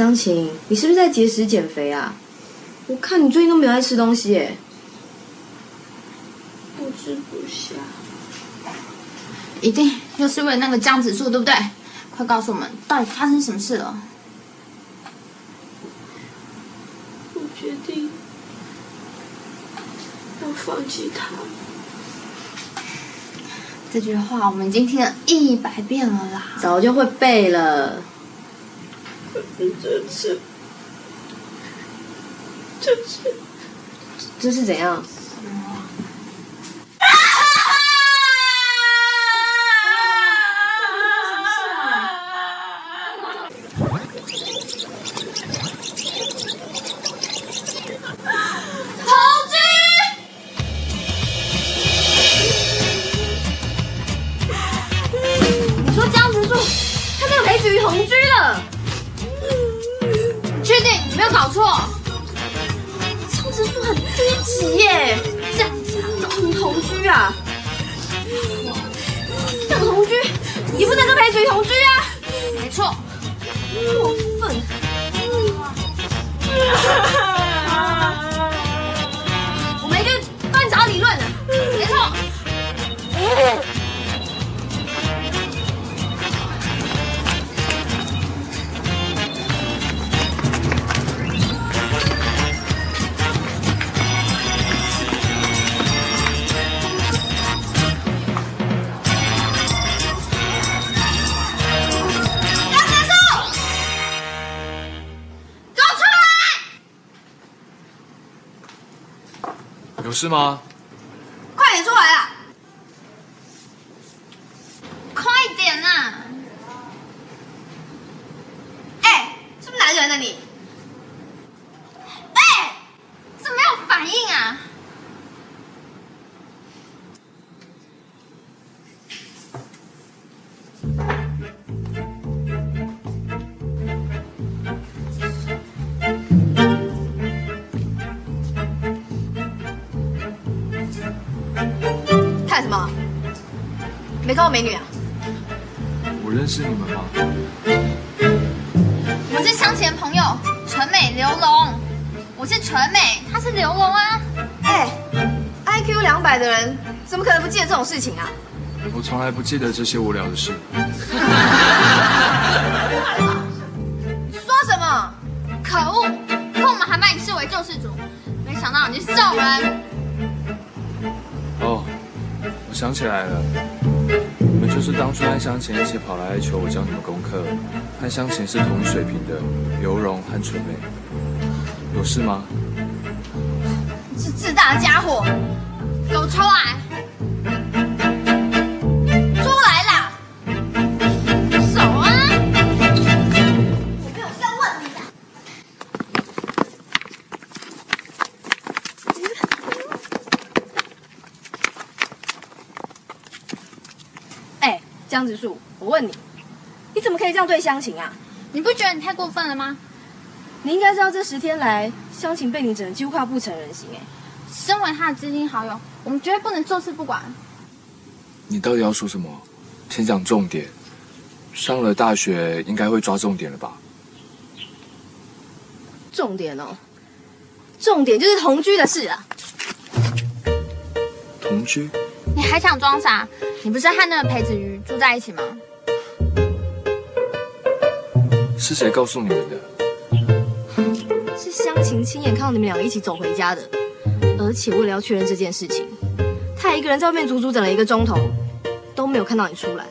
湘琴，你是不是在节食减肥啊？我看你最近都没有在吃东西耶。不吃不下。一定又是为了那个江子树，对不对？快告诉我们，到底发生什么事了？我决定要放弃他。这句话我们已经听了一百遍了啦。早就会背了。这是这次，这次这是怎样？是！吗？快点出来啦！快点呐、哎，是不是男人呢你？美女啊？我认识你们吗？我们是相前朋友，纯美刘龙。我是纯美，他是刘龙啊。哎，IQ 两百的人怎么可能不记得这种事情啊？我从来不记得这些无聊的事。你 说什么？可恶！可我们还把你视为救世主，没想到你是这种人。哦，我想起来了，就是当初和湘琴一起跑来求我教你们功课，和湘琴是同一水平的刘荣和纯美。有事吗？你是自大的家伙，给我出来！江直树，我问你，你怎么可以这样对湘琴啊？你不觉得你太过分了吗？你应该知道这十天来，湘琴被你整的几乎快要不成人形哎。身为他的知心好友，我们绝对不能坐视不管。你到底要说什么？先讲重点。上了大学应该会抓重点了吧？重点哦，重点就是同居的事啊。同居？你还想装傻？你不是和那个裴子瑜住在一起吗？是谁告诉你们的？是湘琴亲眼看到你们两个一起走回家的，而且为了要确认这件事情，他还一个人在外面足足等了一个钟头，都没有看到你出来。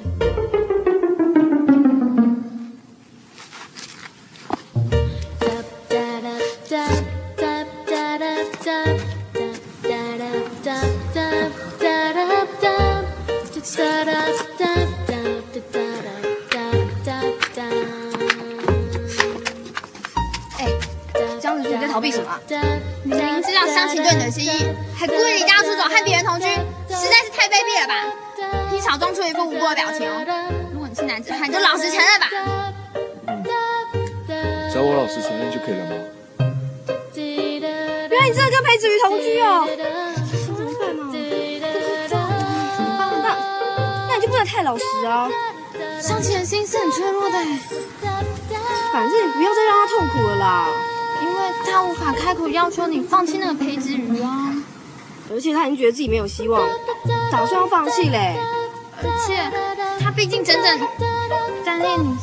你真的跟裴子瑜同居哦？怎么办嘛？不知道，怎么办？那那你就不能太老实啊！湘琴的心是很脆弱的，反正你不要再让他痛苦了啦。因为他无法开口要求你放弃那个裴子瑜啊。而且他已经觉得自己没有希望，打算要放弃嘞。而且他毕竟整整单恋你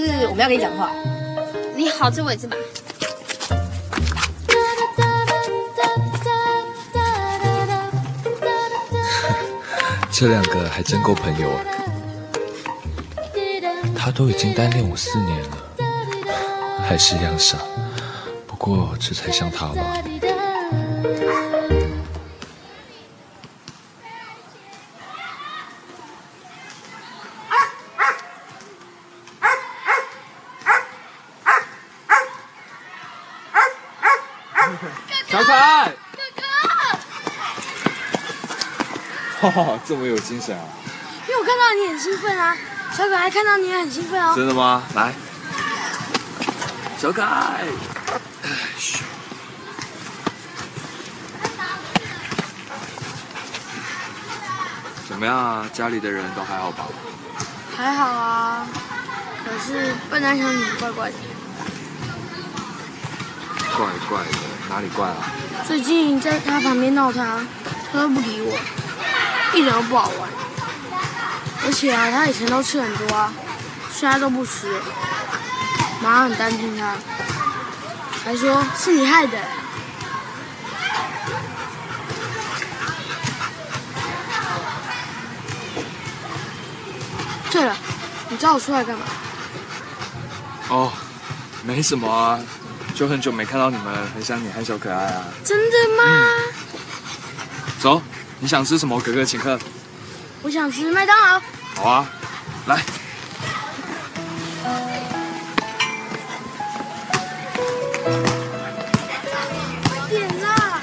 是我们要跟你讲的话。你好自为之吧。这两个还真够朋友啊！他都已经单恋我四年了，还是一样傻。不过这才像他吧？这么有精神啊！因为我看到你很兴奋啊，小可爱看到你也很兴奋哦。真的吗？来，小可爱，嘘怎么样啊？家里的人都还好吧？还好啊，可是笨蛋小女怪怪的。怪怪的，哪里怪啊？最近在他旁边闹他，他都不理我，一点都不好玩。而且啊，他以前都吃很多啊，现在都不吃了。妈很担心他，还说是你害的。对了，你找我出来干嘛？哦，没什么啊，就很久没看到你们，很想你和小可爱啊。真的吗？走，你想吃什么？哥哥请客。我想吃麦当劳。好啊，来。点啦！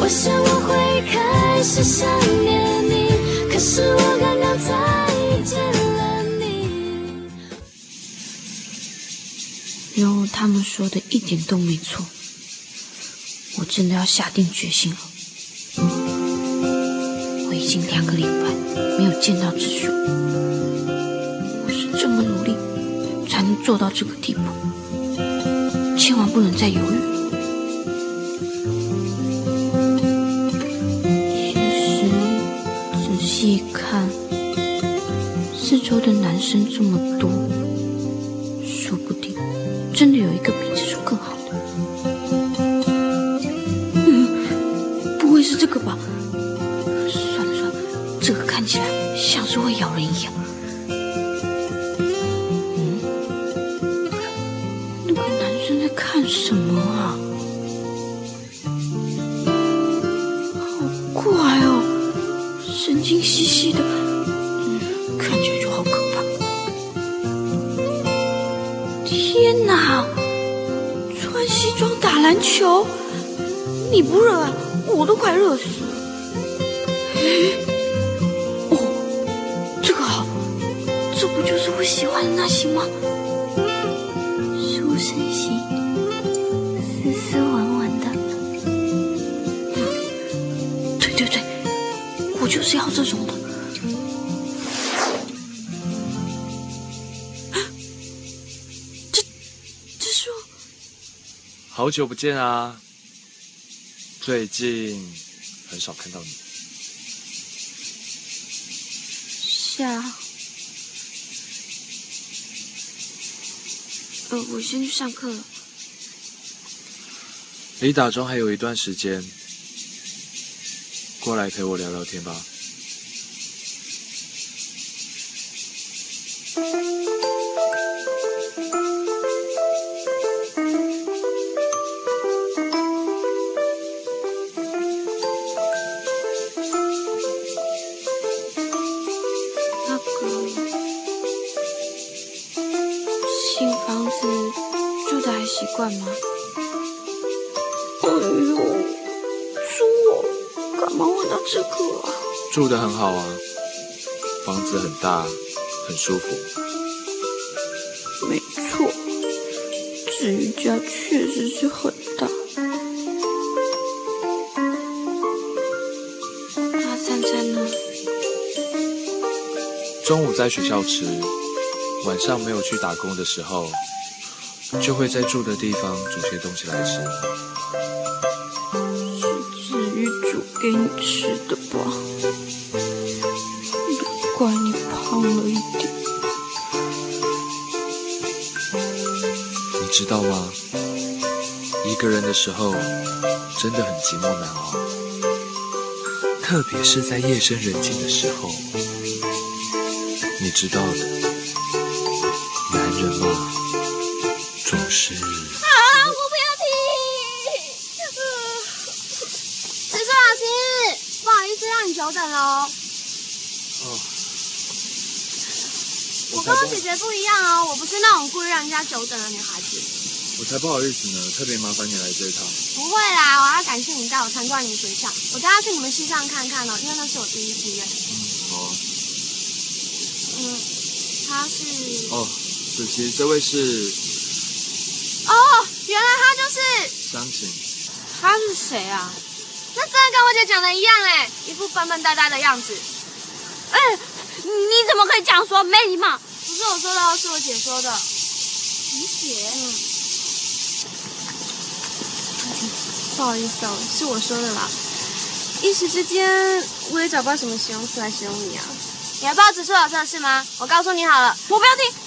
我想我会开始想念你，可是我刚刚才遇见了你。有他们说的一点都没错，我真的要下定决心了。我已经两个礼拜没有见到智叔，我是这么努力才能做到这个地步，千万不能再犹豫。其实仔细一看，四周的男生这么多，好久不见啊！最近很少看到你。是啊，呃，我先去上课了。离打钟还有一段时间，过来陪我聊聊天吧。住的很好啊，房子很大，很舒服。没错，至于家确实是很大。那餐餐呢？中午在学校吃，晚上没有去打工的时候，就会在住的地方煮些东西来吃。是子瑜煮给你吃的吧？怪你胖了一点。你知道吗？一个人的时候，真的很寂寞难熬，特别是在夜深人静的时候。你知道的，男人嘛，总是……啊！我不要听。植树老师，不好意思让你久等了哦。哦，我跟我姐姐不一样哦，我不是那种故意让人家久等的女孩子。我才不好意思呢，特别麻烦你来这一趟。不会啦，我要感谢你带我参观你们学校，我带他去你们系上看看哦，因为那是我第一志愿。好啊。嗯，他是哦，子琪，这位是哦，原来他就是，张琴。他是谁啊？那真的跟我姐讲的一样哎，一副笨笨呆呆的样子。哎，你怎么可以这样说？没礼貌！不是我说的哦，是我姐说的。你姐？嗯。不好意思哦，是我说的啦。一时之间，我也找不到什么形容词来形容你啊。你还不知道植树老师的事吗？我告诉你好了，我不要听。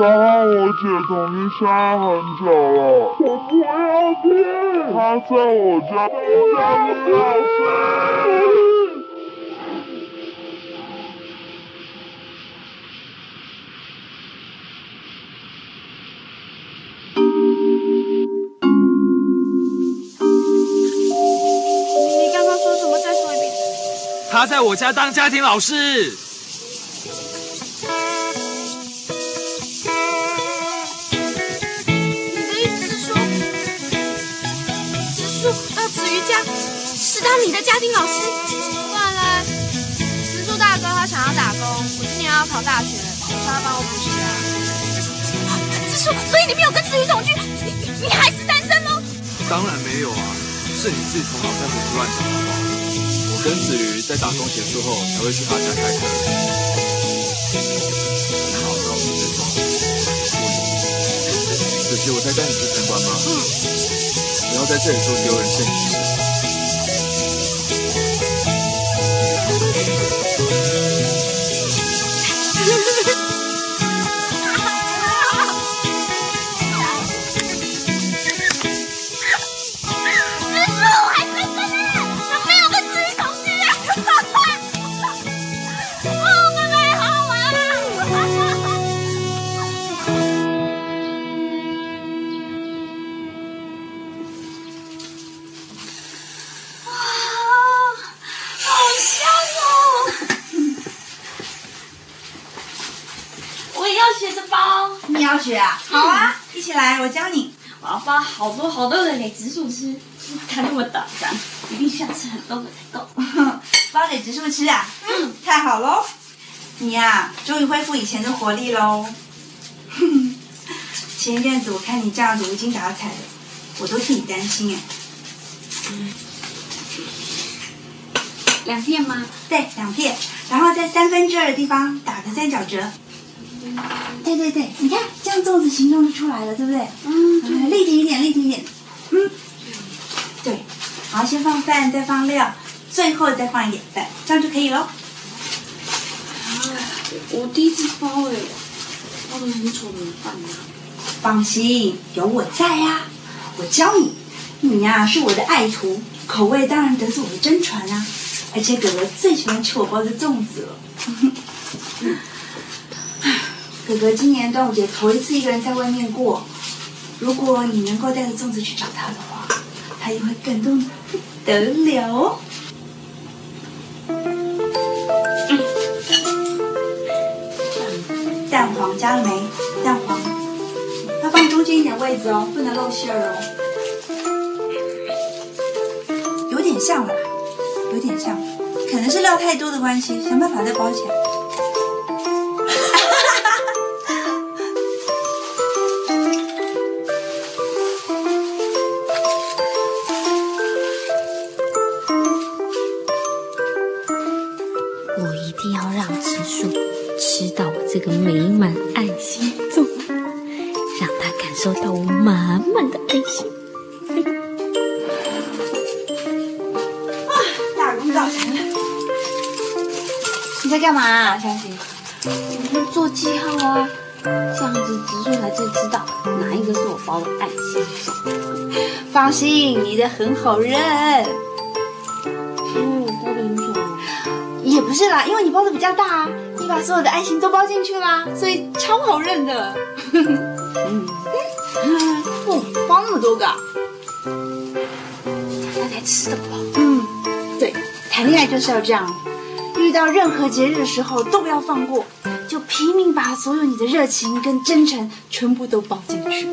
他和我姐同居相爱很久了，我不要听。他在我家当家庭老师。你刚刚说什么？再说一遍。他在我家当家庭老师。的家庭老师？不然嘞，植树大哥他想要打工，我今年要考大学，我叫他帮我补习啊。植树，所以你没有跟子瑜同居，你你还是单身喽？当然没有啊，是你自己头脑在胡思乱想好不好？我跟子瑜在打工结束后才会去他家开课。好，那我们先走。子琪，我再带你去参观吗？嗯。不要在这里做丢人现眼学啊？好啊，一起来，我教你。我要包好多好多的给植树吃。他那么大张，一定需要吃很多个才够。包给植树吃啊？嗯，太好喽！你呀、终于恢复以前的活力喽。一阵子我看你这样子无精打采的，我都替你担心哎。两片吗？对，两片，然后在三分之二的地方打个三角折。对对对，你看这样粽子形状就出来了，对不对？嗯，立体一点，立体一点。嗯，对，好先放饭，再放料，最后再放一点饭，这样就可以喽。我第一次包哎，包的很丑怎么办呢？放心，有我在呀、我教你，你呀、是我的爱徒，口味当然得是我的真传啊。而且哥哥最喜欢吃我包的粽子了。哥哥今年端午节头一次一个人在外面过，如果你能够带着粽子去找他的话，他一定会感动得不得了哦。蛋黄加了没？蛋黄要放中间一点位置哦，不能露馅儿哦。有点像了，有点像，可能是料太多的关系，想办法再包起来。干嘛、啊，湘琴？我们做记号啊，这样子植树才最知道哪一个是我包的爱心粽。放心，你的很好认。因为我包的很久了。也不是啦，因为你包的比较大啊，你把所有的爱心都包进去啦，所以超好认的。嗯，哦，包那么多个、啊，大家才吃得饱。嗯，对，谈恋爱就是要这样，遇到任何节日的时候都不要放过，就拼命把所有你的热情跟真诚全部都包进去。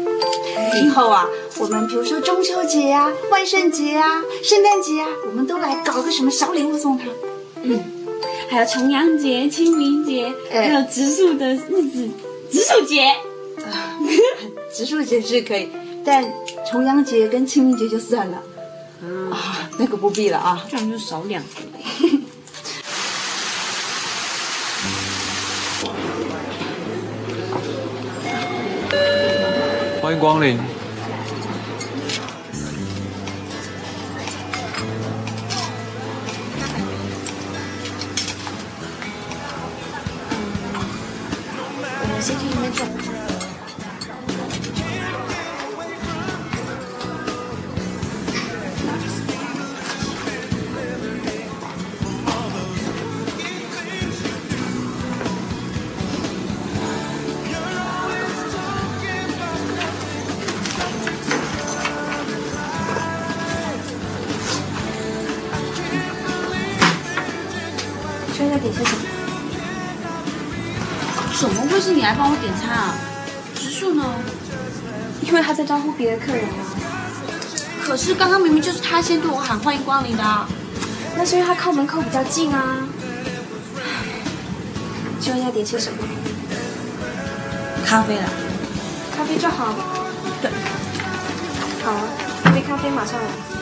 以后啊，我们比如说中秋节啊、万圣节啊、圣诞节啊，我们都来搞个什么小礼物送他。嗯，还有重阳节、清明节，哎还有植树的日子，植树节。植树节是可以，但重阳节跟清明节就算了。啊，那个不必了啊。这样就少两个。欢迎光临。是刚刚明明就是他先对我喊欢迎光临的啊。那是因为他靠门口比较近啊。请问要点些什么？咖啡了，咖啡就好。对。好啊，一杯咖啡马上来。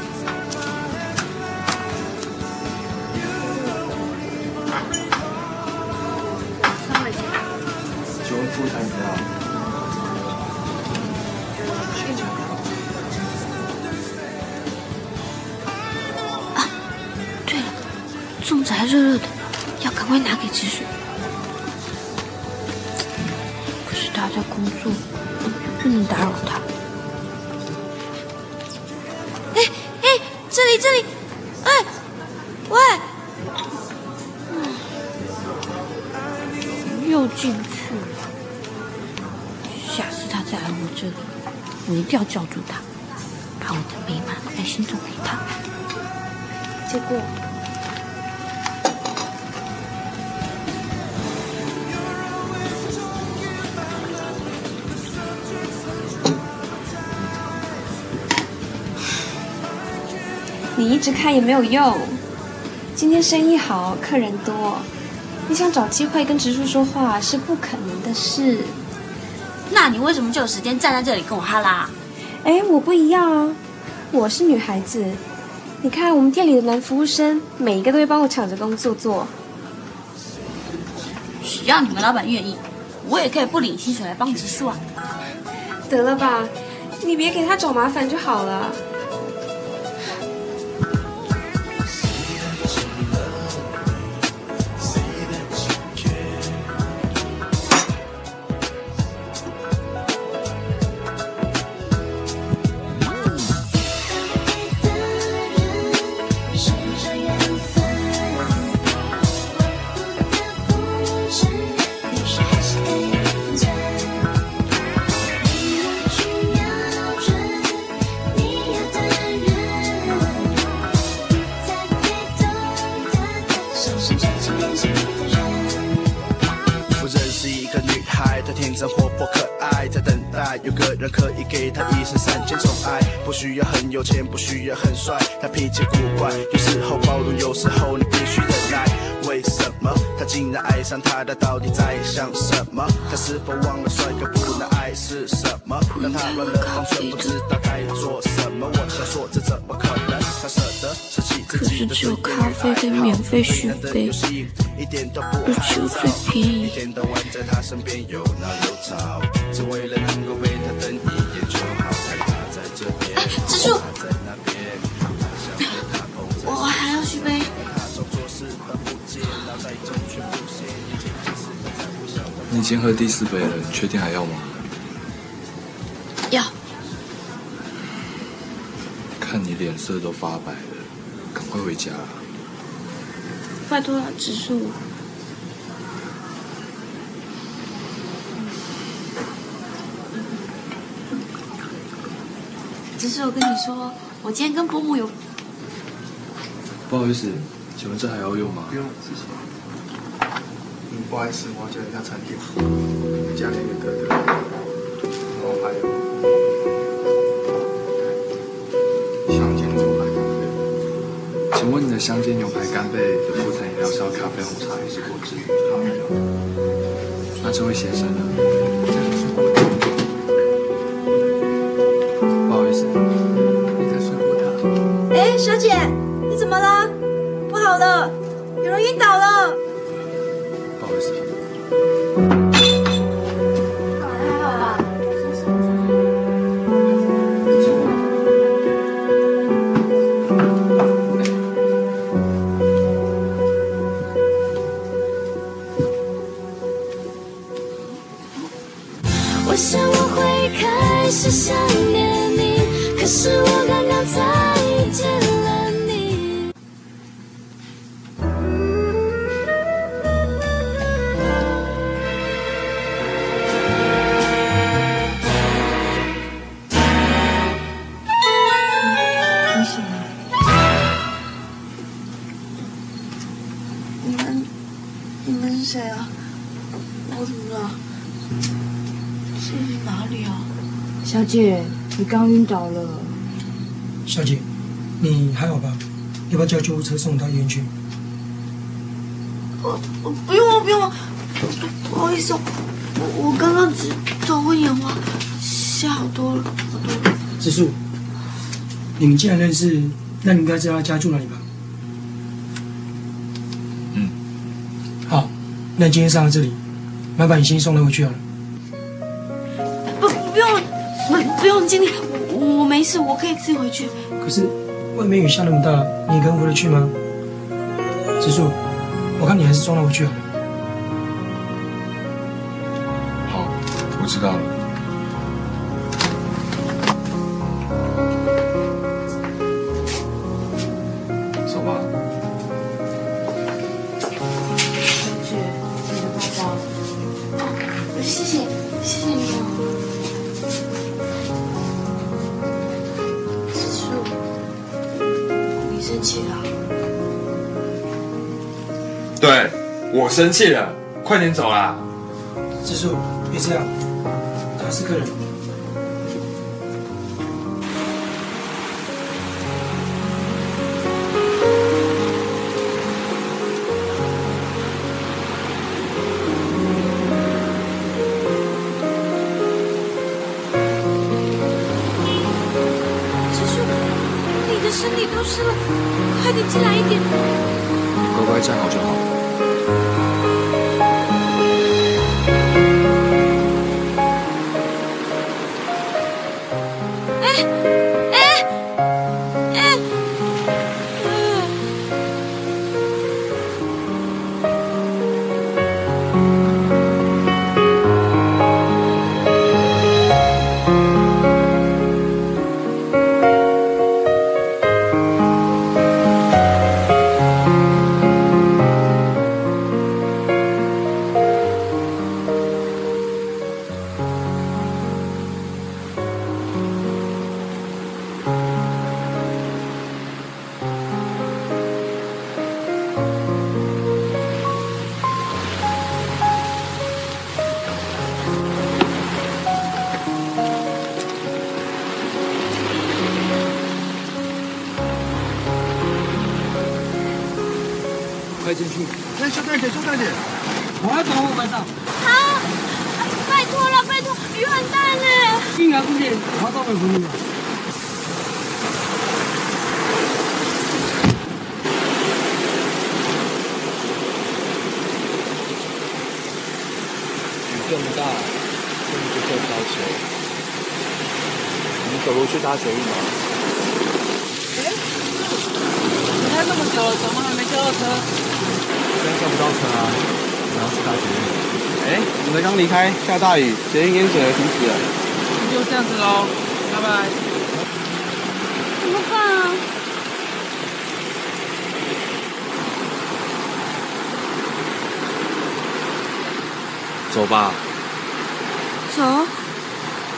子还热热的，要赶快拿给植树。可是他在工作，不能打扰他。哎哎，这里这里，哎，喂，又进去了。下次他再来我这里，我一定要叫住他，把我的美满爱心送给他。结果你一直看也没有用。今天生意好，客人多，你想找机会跟植树说话是不可能的事。那你为什么就有时间站在这里跟我哈拉？哎，我不一样啊，我是女孩子。你看我们店里的男服务生，每一个都会帮我抢着工作做。只要你们老板愿意，我也可以不领薪水来帮植树啊。得了吧，你别给他找麻烦就好了。钱，不需要很帅，他脾气古怪，有时候包容，有时候你必须忍耐。为什么他竟然爱上她？他到底在想什么？他是否忘了帅哥不能爱是什么？让他乱了方寸，不知道该做什么。我想说，这怎么可能？他舍得舍弃自己的只有咖啡跟免费续杯，一点都不又只有最便宜经喝第四杯了，你确定还要吗？要，看你脸色都发白了，赶快回家。拜托了，植树。只是我跟你说，我今天跟伯母有不好意思，请问这还要用吗？不用，谢谢。嗯，不好意思，我要叫一下餐厅，加了一个的，然后还有香煎牛排干贝。请问你的香煎牛排干贝的副餐饮料是要咖啡、红茶还是果汁？那这位先生呢？不好意思，你在说我他？哎，小姐，谁啊？我怎么了？这是哪里啊？小姐，你刚晕倒了。小姐，你还好吧？要不要叫救护车送到医院去？我我不用了，不用了，不好意思哦，我我刚刚只头昏眼花，血好多了，好多了。植树，你们既然认识，那你应该知道他家住哪里吧？嗯。好，那今天上到这里，麻烦你先送他回去好了。不不用了，不不用经理，我我没事，我可以自己回去。可是外面雨下那么大，你跟回得去吗？植树，我看你还是送他回去好了。好，我知道了。生气了，快点走啦！植树，别这样，他是客人。好，拜托了，拜托，雨很大呢。应该不见，我到会回你。雨这么大，根本就够不到球。你走路去搭捷运吗？你开这么久了，怎么还没叫到车？现在叫不到车啊，然后去搭捷运。哎，我们才刚离开，下大雨，捷运淹水了，停驶了。就这样子喽，拜拜。怎么办啊？走吧，走，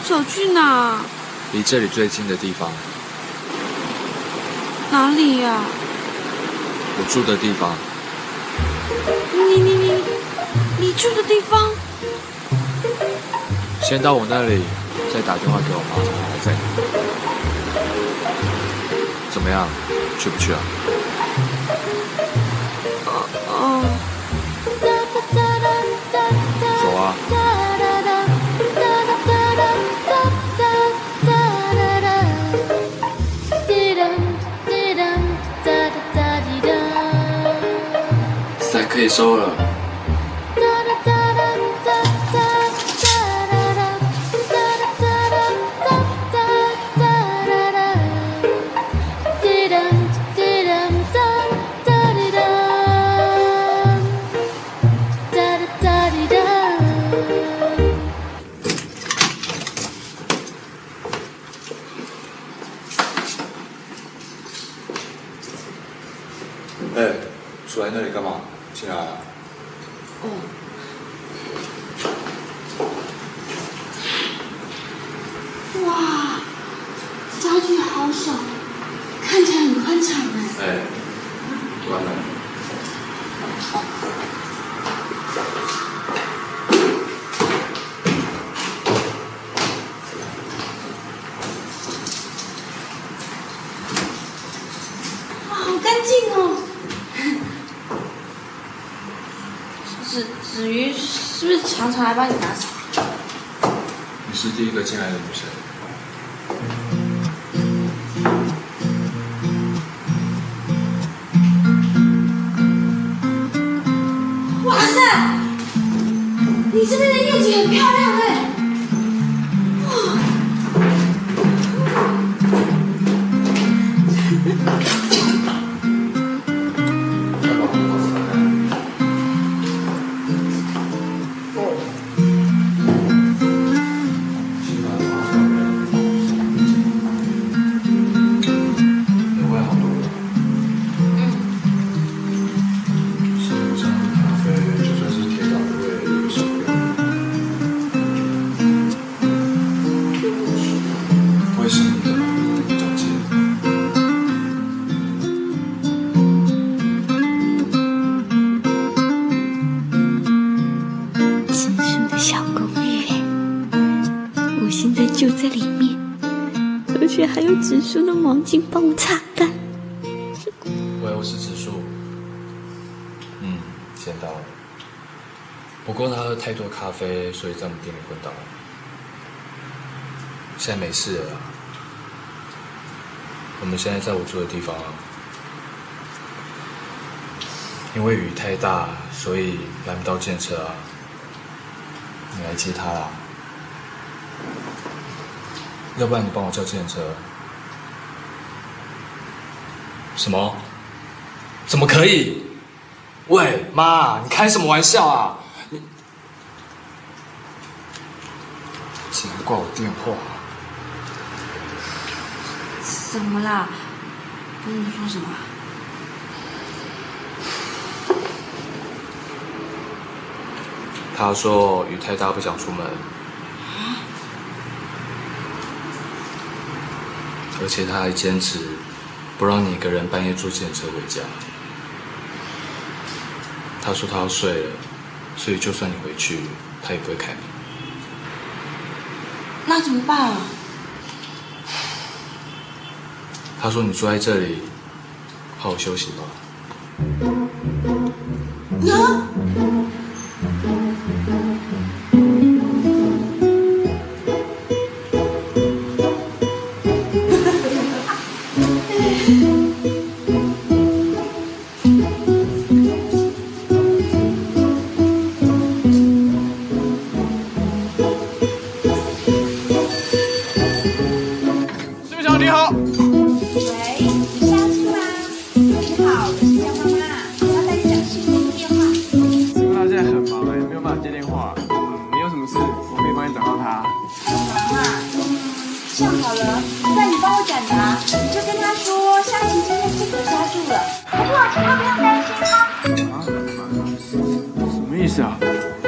走去哪？离这里最近的地方，哪里呀、我住的地方。你住的地方？先到我那里，再打电话给我妈？怎么样，去不去啊？哦，走啊！伞可以收了。常常来帮你打扫？你是第一个进来的女生。哇塞，你这边的夜景很漂亮哎。你太多咖啡，所以在我们店里昏倒了。现在没事了。我们现在在我住的地方。因为雨太大，所以拦不到电车啊。你来接他啦。要不然你帮我叫电车。什么？怎么可以？喂，妈，你开什么玩笑啊？你竟然挂我电话！怎么啦？跟你说什么？他说雨太大，不想出门，而且他还坚持不让你一个人半夜坐电车回家。他说他要睡了，所以就算你回去，他也不会开门。那怎么办啊？他说你住在这里，好好休息吧。么意思啊？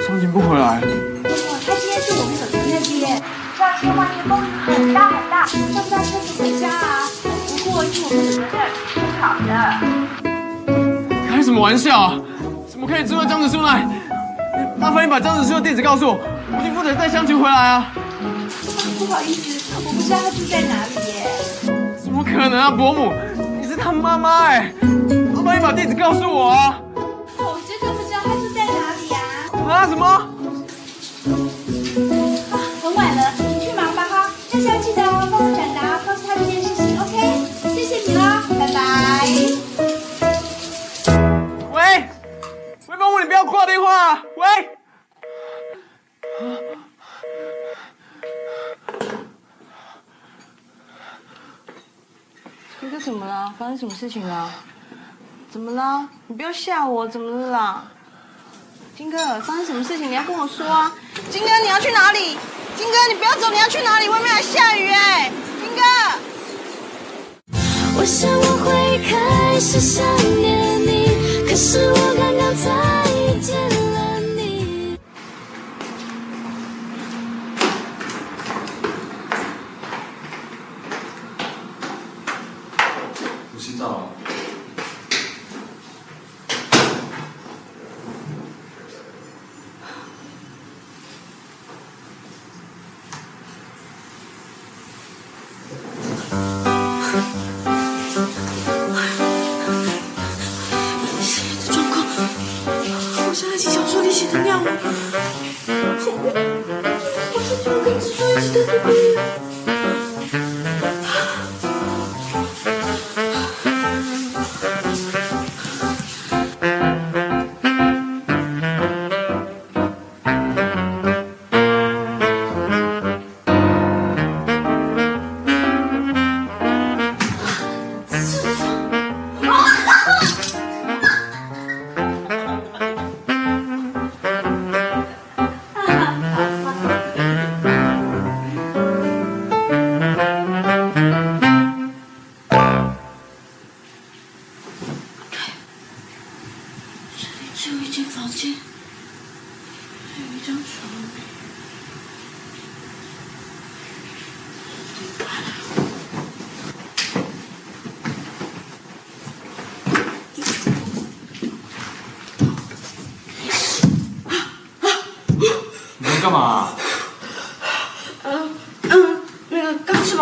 湘琴不回来？哦，他今天住我们手机那边，这两天外面风雨很大很大，上不到车子回家啊。不过去我们手机那儿挺好的。开什么玩笑啊？怎么可以知道张子树来？麻烦你把张子树的地址告诉我，我已经负责带湘琴回来啊。不好意思，我不知道他住在哪里耶。怎么可能啊，伯母，你是他妈妈哎！麻烦你把地址告诉我啊。啊什么？啊，很晚了，你去忙吧哈。这下记得哦，帮我转达，告诉他这件事情，OK？谢谢你啦，拜拜。喂，喂，伯母，你不要挂电话啊！喂。金哥怎么了？发生什么事情了？怎么了？你不要吓我，怎么了啦？金哥，发生什么事情？你要跟我说啊！金哥，你要去哪里？金哥，你不要走，你要去哪里？外面还下雨哎！金哥。我想我会开始想念你，可是我刚刚才遇见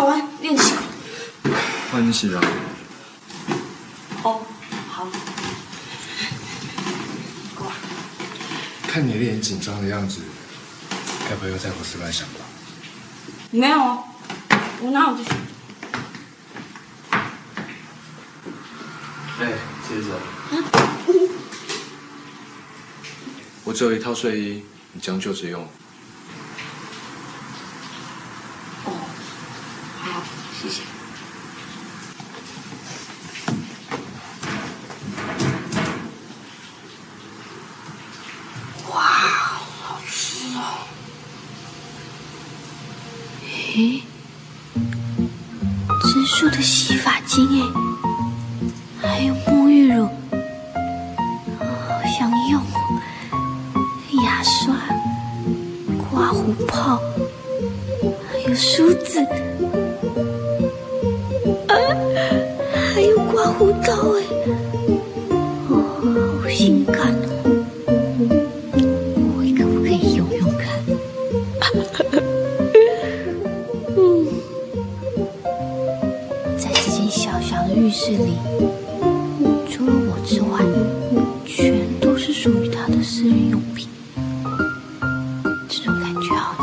个刚吃饱饭练习。换你洗澡。哦，好。看你脸紧张的样子，该不会又在胡思乱想吧？没有啊，我哪有这些？哎，接着。我只有一套睡衣，你将就着用。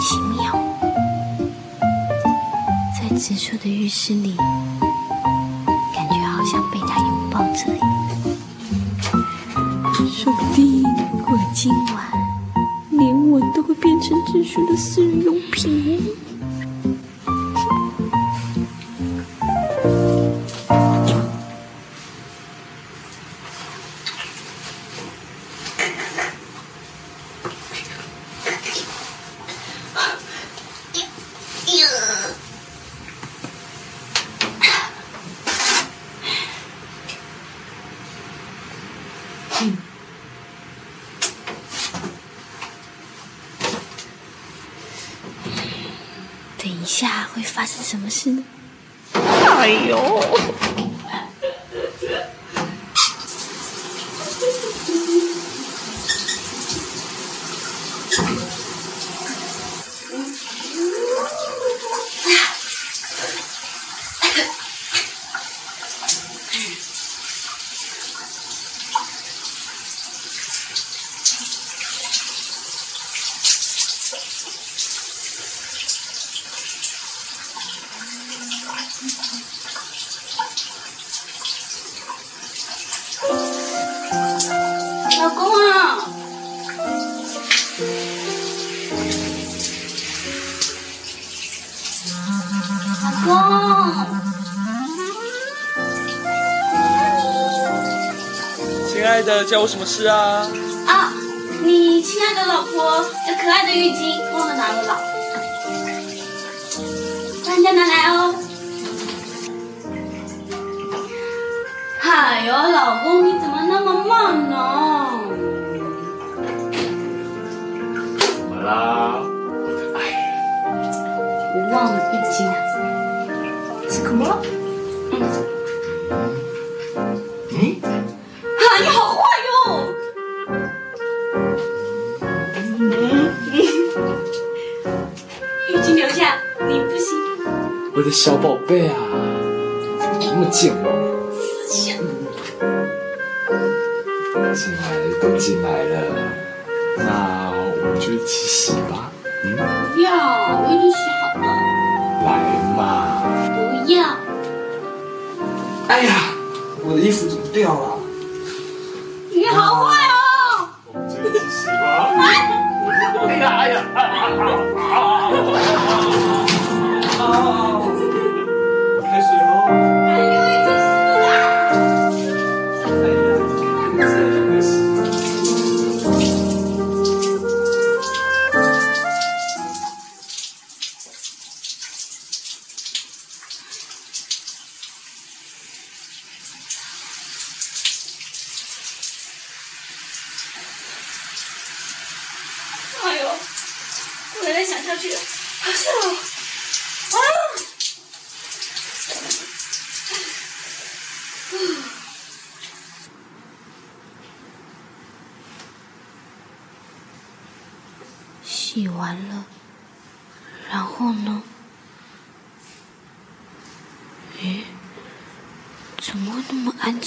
奇妙。在直树的浴室里，感觉好像被他拥抱着。说不定过今晚，连我都会变成直树的私人用品。什么事呢？老公啊！老公，亲爱的，叫我什么事啊？啊，你亲爱的老婆，这可爱的浴巾忘了拿了吧？搬家拿来哦。哎呦，老公，你怎么那么慢呢？啦哎我忘了一斤。啊怎么？了嗯？嗯？啊你好坏哟。嗯？嗯浴巾留下你不行我的小宝贝啊怎么这么贱我想进来都进来了。那一起洗吧。嗯。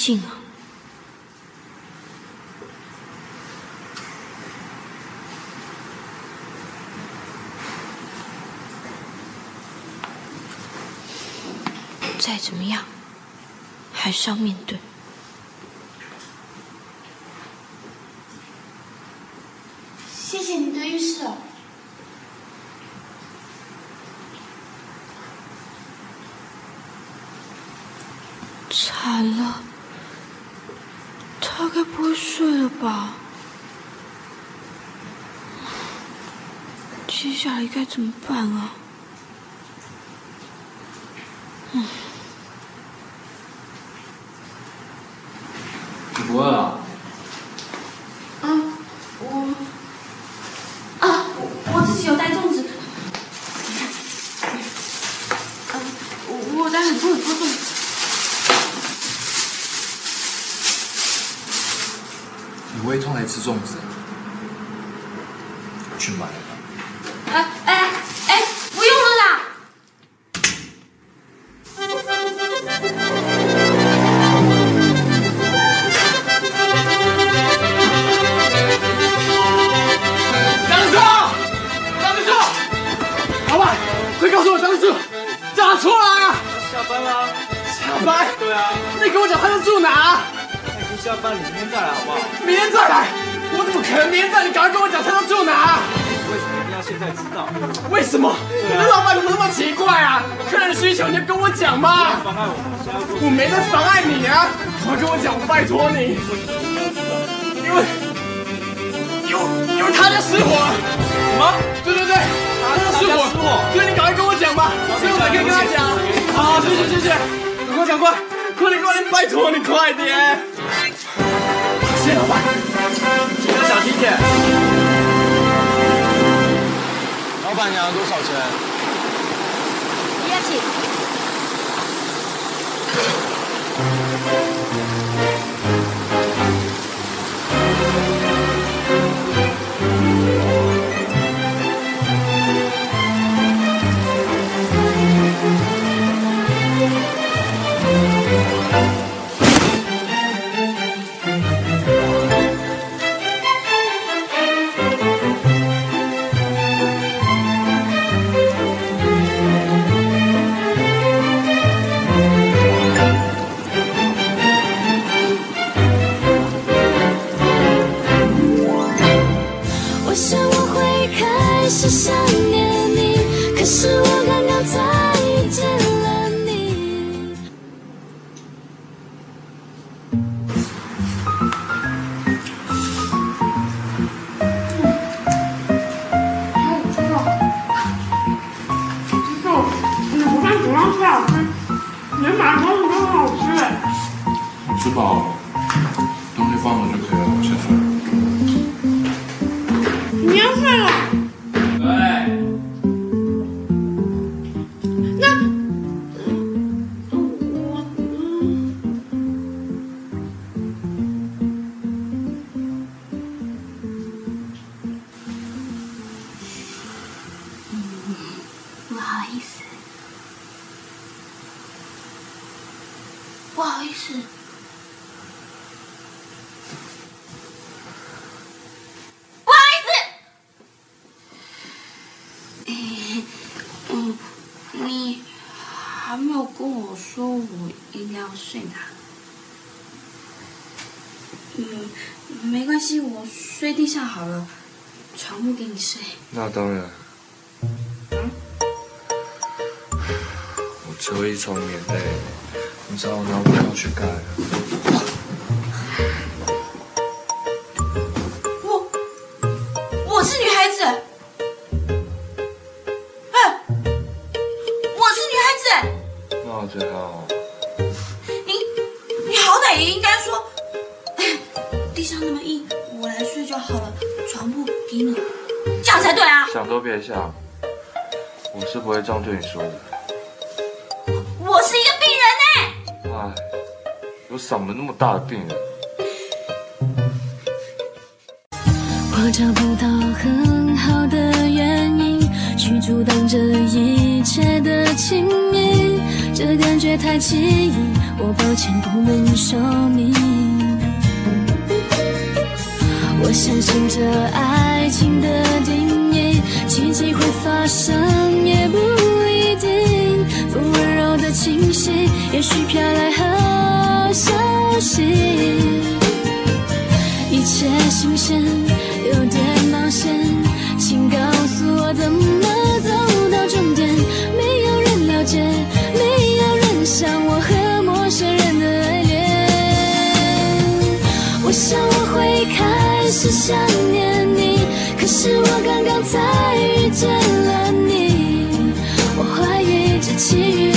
信啊。再怎么样还是要面对。怎么办啊？睡哪？嗯，没关系，我睡地上好了，床铺给你睡。那当然。嗯我只会一床棉被，你找我拿布料去盖。样对你说的。我是一个病人呢、哎，有嗓门那么大的病人，我找不到很好的原因去阻挡这一切的亲密，这感觉太奇异，我抱歉不能说明。我相信这爱情的定义，奇迹会发生也不一定。风温柔的气息，也许飘来好消息。一切新鲜，有点冒险，请告诉我怎么走到终点。没有人了解，没有人像我和陌生人的爱恋。我想我会开始想念，是我刚刚才遇见了你。我怀疑这奇遇